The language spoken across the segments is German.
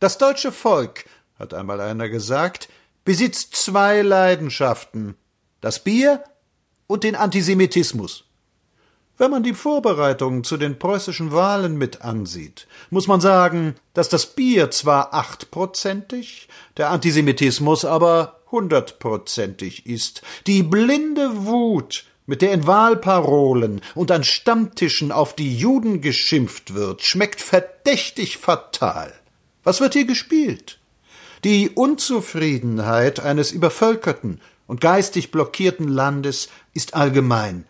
Das deutsche Volk, hat einmal einer gesagt, besitzt zwei Leidenschaften das Bier und den Antisemitismus. Wenn man die Vorbereitungen zu den preußischen Wahlen mit ansieht, muss man sagen, dass das Bier zwar achtprozentig, der Antisemitismus aber hundertprozentig ist. Die blinde Wut, mit der in Wahlparolen und an Stammtischen auf die Juden geschimpft wird, schmeckt verdächtig fatal. Was wird hier gespielt? Die Unzufriedenheit eines übervölkerten und geistig blockierten Landes ist allgemein.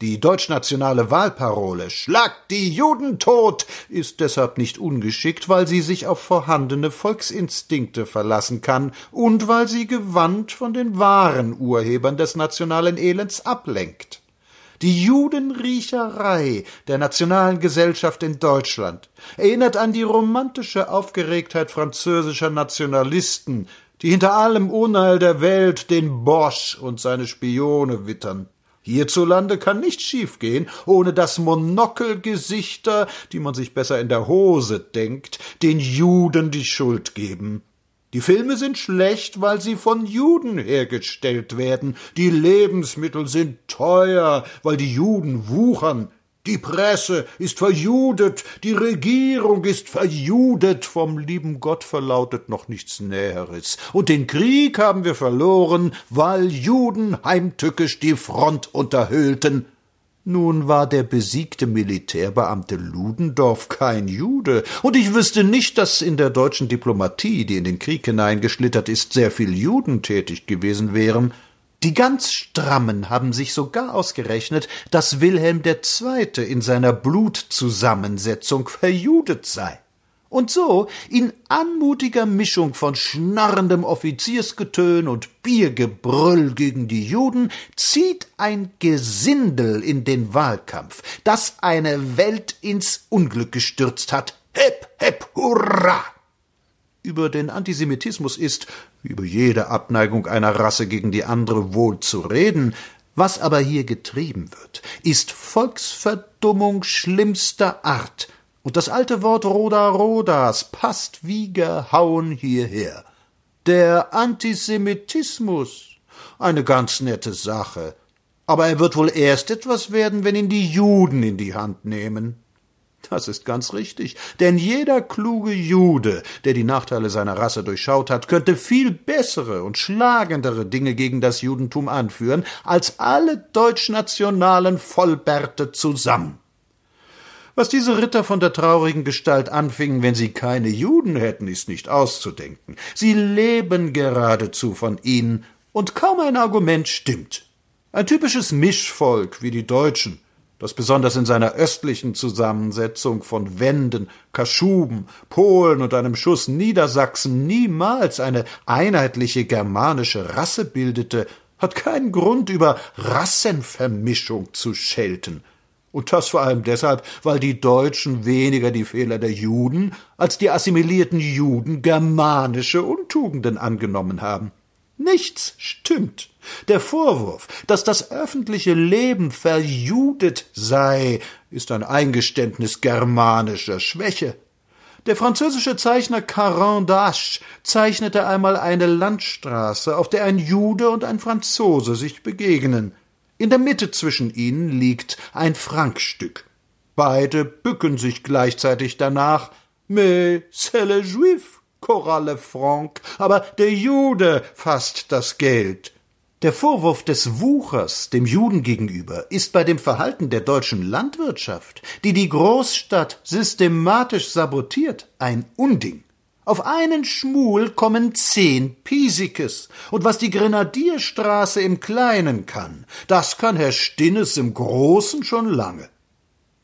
Die deutschnationale Wahlparole Schlagt die Juden tot ist deshalb nicht ungeschickt, weil sie sich auf vorhandene Volksinstinkte verlassen kann und weil sie gewandt von den wahren Urhebern des nationalen Elends ablenkt. Die Judenriecherei der nationalen Gesellschaft in Deutschland erinnert an die romantische Aufgeregtheit französischer Nationalisten, die hinter allem Unheil der Welt den Bosch und seine Spione wittern. Hierzulande kann nichts schiefgehen, ohne dass Monokelgesichter, die man sich besser in der Hose denkt, den Juden die Schuld geben. Die Filme sind schlecht, weil sie von Juden hergestellt werden. Die Lebensmittel sind teuer, weil die Juden wuchern. Die Presse ist verjudet, die Regierung ist verjudet, vom lieben Gott verlautet noch nichts Näheres. Und den Krieg haben wir verloren, weil Juden heimtückisch die Front unterhöhlten. Nun war der besiegte Militärbeamte Ludendorff kein Jude, und ich wüsste nicht, dass in der deutschen Diplomatie, die in den Krieg hineingeschlittert ist, sehr viel Juden tätig gewesen wären. Die ganz Strammen haben sich sogar ausgerechnet, dass Wilhelm II. in seiner Blutzusammensetzung verjudet sei. Und so, in anmutiger Mischung von schnarrendem Offiziersgetön und Biergebrüll gegen die Juden, zieht ein Gesindel in den Wahlkampf, das eine Welt ins Unglück gestürzt hat. Hep, hep, hurra! Über den Antisemitismus ist, über jede Abneigung einer Rasse gegen die andere, wohl zu reden, was aber hier getrieben wird, ist Volksverdummung schlimmster Art, und das alte Wort Roda Rodas passt wie gehauen hierher. Der Antisemitismus, eine ganz nette Sache, aber er wird wohl erst etwas werden, wenn ihn die Juden in die Hand nehmen. Das ist ganz richtig, denn jeder kluge Jude, der die Nachteile seiner Rasse durchschaut hat, könnte viel bessere und schlagendere Dinge gegen das Judentum anführen, als alle deutschnationalen Vollbärte zusammen. Was diese Ritter von der traurigen Gestalt anfingen, wenn sie keine Juden hätten, ist nicht auszudenken. Sie leben geradezu von ihnen, und kaum ein Argument stimmt. Ein typisches Mischvolk wie die Deutschen, das besonders in seiner östlichen Zusammensetzung von Wenden, Kaschuben, Polen und einem Schuss Niedersachsen niemals eine einheitliche germanische Rasse bildete, hat keinen Grund, über Rassenvermischung zu schelten. Und das vor allem deshalb, weil die Deutschen weniger die Fehler der Juden als die assimilierten Juden germanische Untugenden angenommen haben. Nichts stimmt. Der Vorwurf, dass das öffentliche Leben verjudet sei, ist ein Eingeständnis germanischer Schwäche. Der französische Zeichner Caran d'Ache zeichnete einmal eine Landstraße, auf der ein Jude und ein Franzose sich begegnen. In der Mitte zwischen ihnen liegt ein Frankstück. Beide bücken sich gleichzeitig danach. Mais c'est le juif. Koralle Franc, aber der Jude fasst das Geld. Der Vorwurf des Wuchers dem Juden gegenüber ist bei dem Verhalten der deutschen Landwirtschaft, die die Großstadt systematisch sabotiert, ein Unding. Auf einen Schmul kommen zehn Piesikes, und was die Grenadierstraße im Kleinen kann, das kann Herr Stinnes im Großen schon lange.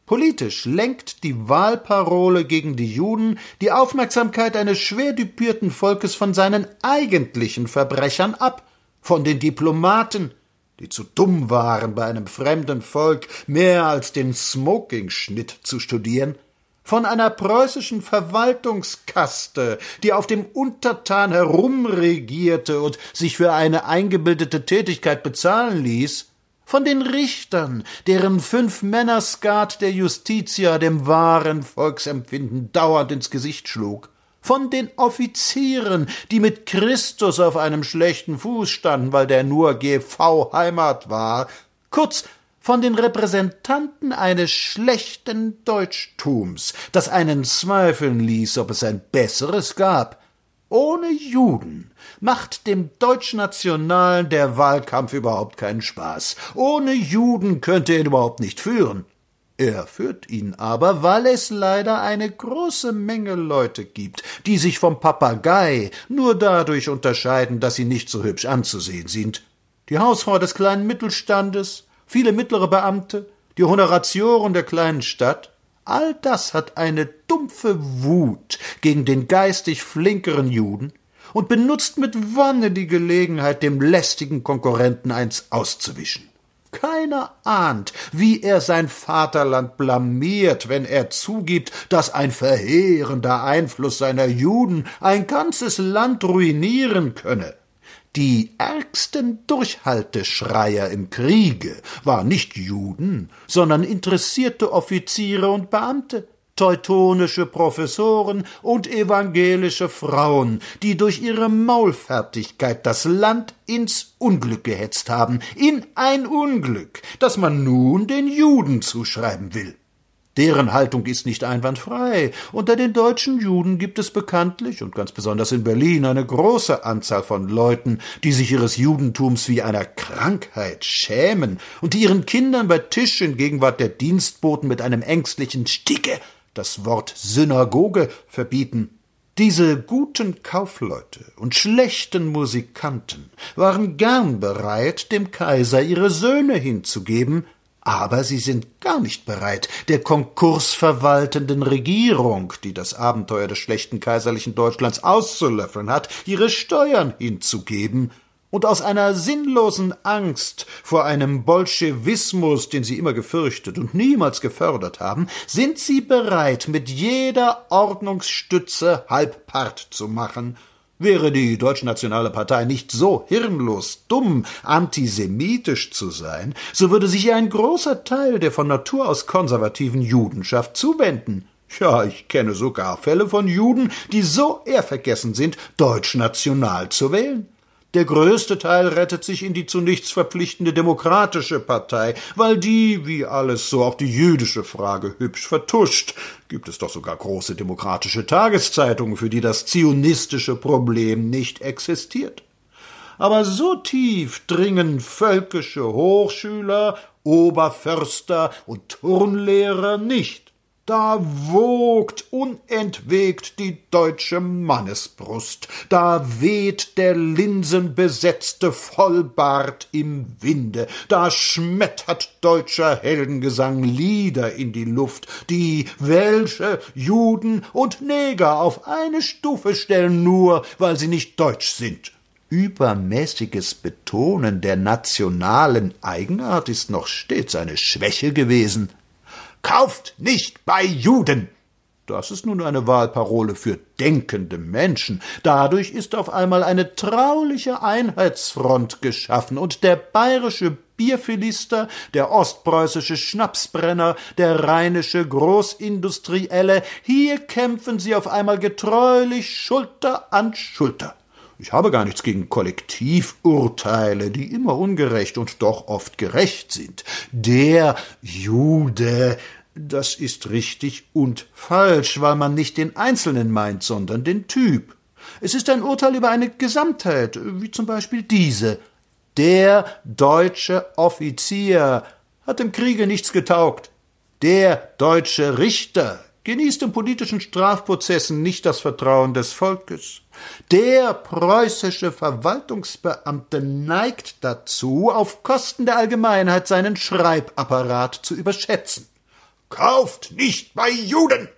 Politisch lenkt die Wahlparole gegen die Juden die Aufmerksamkeit eines schwer düpierten Volkes von seinen eigentlichen Verbrechern ab, von den Diplomaten, die zu dumm waren, bei einem fremden Volk mehr als den Smoking-Schnitt zu studieren, von einer preußischen Verwaltungskaste, die auf dem Untertan herumregierte und sich für eine eingebildete Tätigkeit bezahlen ließ, von den Richtern, deren Fünf-Männer-Skat der Justitia dem wahren Volksempfinden dauernd ins Gesicht schlug, von den Offizieren, die mit Christus auf einem schlechten Fuß standen, weil der nur GV Heimat war, kurz von den Repräsentanten eines schlechten Deutschtums, das einen zweifeln ließ, ob es ein besseres gab. Ohne Juden macht dem Deutschnationalen der Wahlkampf überhaupt keinen Spaß. Ohne Juden könnte er ihn überhaupt nicht führen. Er führt ihn aber, weil es leider eine große Menge Leute gibt, die sich vom Papagei nur dadurch unterscheiden, dass sie nicht so hübsch anzusehen sind. Die Hausfrau des kleinen Mittelstandes, viele mittlere Beamte, die Honoratioren der kleinen Stadt, all das hat eine dumpfe Wut gegen den geistig flinkeren Juden und benutzt mit Wonne die Gelegenheit, dem lästigen Konkurrenten eins auszuwischen. Keiner ahnt, wie er sein Vaterland blamiert, wenn er zugibt, dass ein verheerender Einfluss seiner Juden ein ganzes Land ruinieren könne. Die ärgsten Durchhalteschreier im Kriege waren nicht Juden, sondern interessierte Offiziere und Beamte, teutonische Professoren und evangelische Frauen, die durch ihre Maulfertigkeit das Land ins Unglück gehetzt haben, in ein Unglück, das man nun den Juden zuschreiben will. Deren Haltung ist nicht einwandfrei. Unter den deutschen Juden gibt es bekanntlich und ganz besonders in Berlin eine große Anzahl von Leuten, die sich ihres Judentums wie einer Krankheit schämen und die ihren Kindern bei Tisch in Gegenwart der Dienstboten mit einem ängstlichen Sticke das Wort Synagoge verbieten. Diese guten Kaufleute und schlechten Musikanten waren gern bereit, dem Kaiser ihre Söhne hinzugeben, aber sie sind gar nicht bereit, der konkursverwaltenden Regierung, die das Abenteuer des schlechten kaiserlichen Deutschlands auszulöffeln hat, ihre Steuern hinzugeben, und aus einer sinnlosen Angst vor einem Bolschewismus, den sie immer gefürchtet und niemals gefördert haben, sind sie bereit, mit jeder Ordnungsstütze halbpart zu machen, Wäre die Deutschnationale Partei nicht so hirnlos, dumm, antisemitisch zu sein, so würde sich ihr ein großer Teil der von Natur aus konservativen Judenschaft zuwenden. Ja, ich kenne sogar Fälle von Juden, die so ehrvergessen sind, deutschnational zu wählen. Der größte Teil rettet sich in die zu nichts verpflichtende Demokratische Partei, weil die, wie alles so auch die jüdische Frage hübsch vertuscht. Gibt es doch sogar große demokratische Tageszeitungen, für die das zionistische Problem nicht existiert. Aber so tief dringen völkische Hochschüler, Oberförster und Turnlehrer nicht da wogt unentwegt die deutsche Mannesbrust, da weht der linsenbesetzte Vollbart im Winde, da schmettert deutscher Heldengesang Lieder in die Luft, die Welsche, Juden und Neger auf eine Stufe stellen, nur weil sie nicht deutsch sind. Übermäßiges Betonen der nationalen Eigenart ist noch stets eine Schwäche gewesen. Kauft nicht bei Juden! Das ist nun eine Wahlparole für denkende Menschen. Dadurch ist auf einmal eine trauliche Einheitsfront geschaffen und der bayerische Bierphilister, der ostpreußische Schnapsbrenner, der rheinische Großindustrielle, hier kämpfen sie auf einmal getreulich Schulter an Schulter. Ich habe gar nichts gegen Kollektivurteile, die immer ungerecht und doch oft gerecht sind. Der Jude, das ist richtig und falsch, weil man nicht den Einzelnen meint, sondern den Typ. Es ist ein Urteil über eine Gesamtheit, wie zum Beispiel diese. Der deutsche Offizier hat im Kriege nichts getaugt. Der deutsche Richter genießt in politischen Strafprozessen nicht das Vertrauen des Volkes. Der preußische Verwaltungsbeamte neigt dazu, auf Kosten der Allgemeinheit seinen Schreibapparat zu überschätzen. Kauft nicht bei Juden!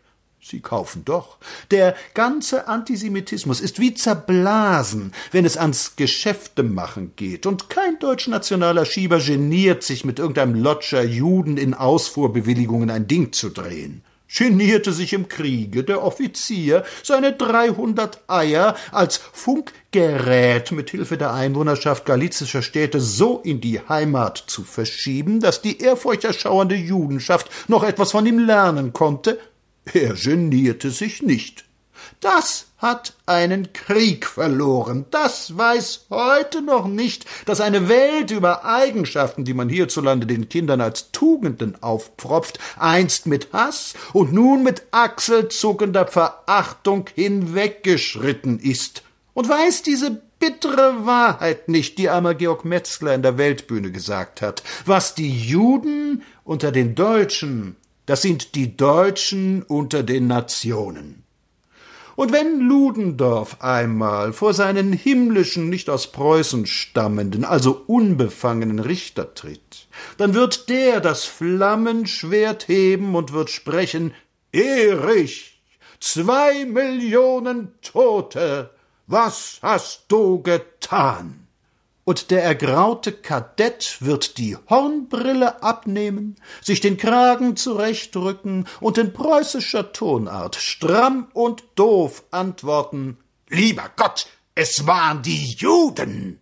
Sie kaufen doch. Der ganze Antisemitismus ist wie zerblasen, wenn es ans Geschäftemachen geht, und kein deutschnationaler Schieber geniert sich mit irgendeinem Lotscher Juden in Ausfuhrbewilligungen ein Ding zu drehen genierte sich im Kriege der Offizier, seine dreihundert Eier als Funkgerät mit Hilfe der Einwohnerschaft galizischer Städte so in die Heimat zu verschieben, dass die ehrfurchterschauernde Judenschaft noch etwas von ihm lernen konnte? Er genierte sich nicht. das hat einen Krieg verloren. Das weiß heute noch nicht, dass eine Welt über Eigenschaften, die man hierzulande den Kindern als Tugenden aufpfropft, einst mit Hass und nun mit achselzuckender Verachtung hinweggeschritten ist. Und weiß diese bittere Wahrheit nicht, die einmal Georg Metzler in der Weltbühne gesagt hat. Was die Juden unter den Deutschen, das sind die Deutschen unter den Nationen. Und wenn Ludendorff einmal vor seinen himmlischen, nicht aus Preußen stammenden, also unbefangenen Richter tritt, dann wird der das Flammenschwert heben und wird sprechen Erich, zwei Millionen Tote, was hast du getan? Und der ergraute Kadett wird die Hornbrille abnehmen, sich den Kragen zurechtrücken und in preußischer Tonart stramm und doof antworten Lieber Gott, es waren die Juden.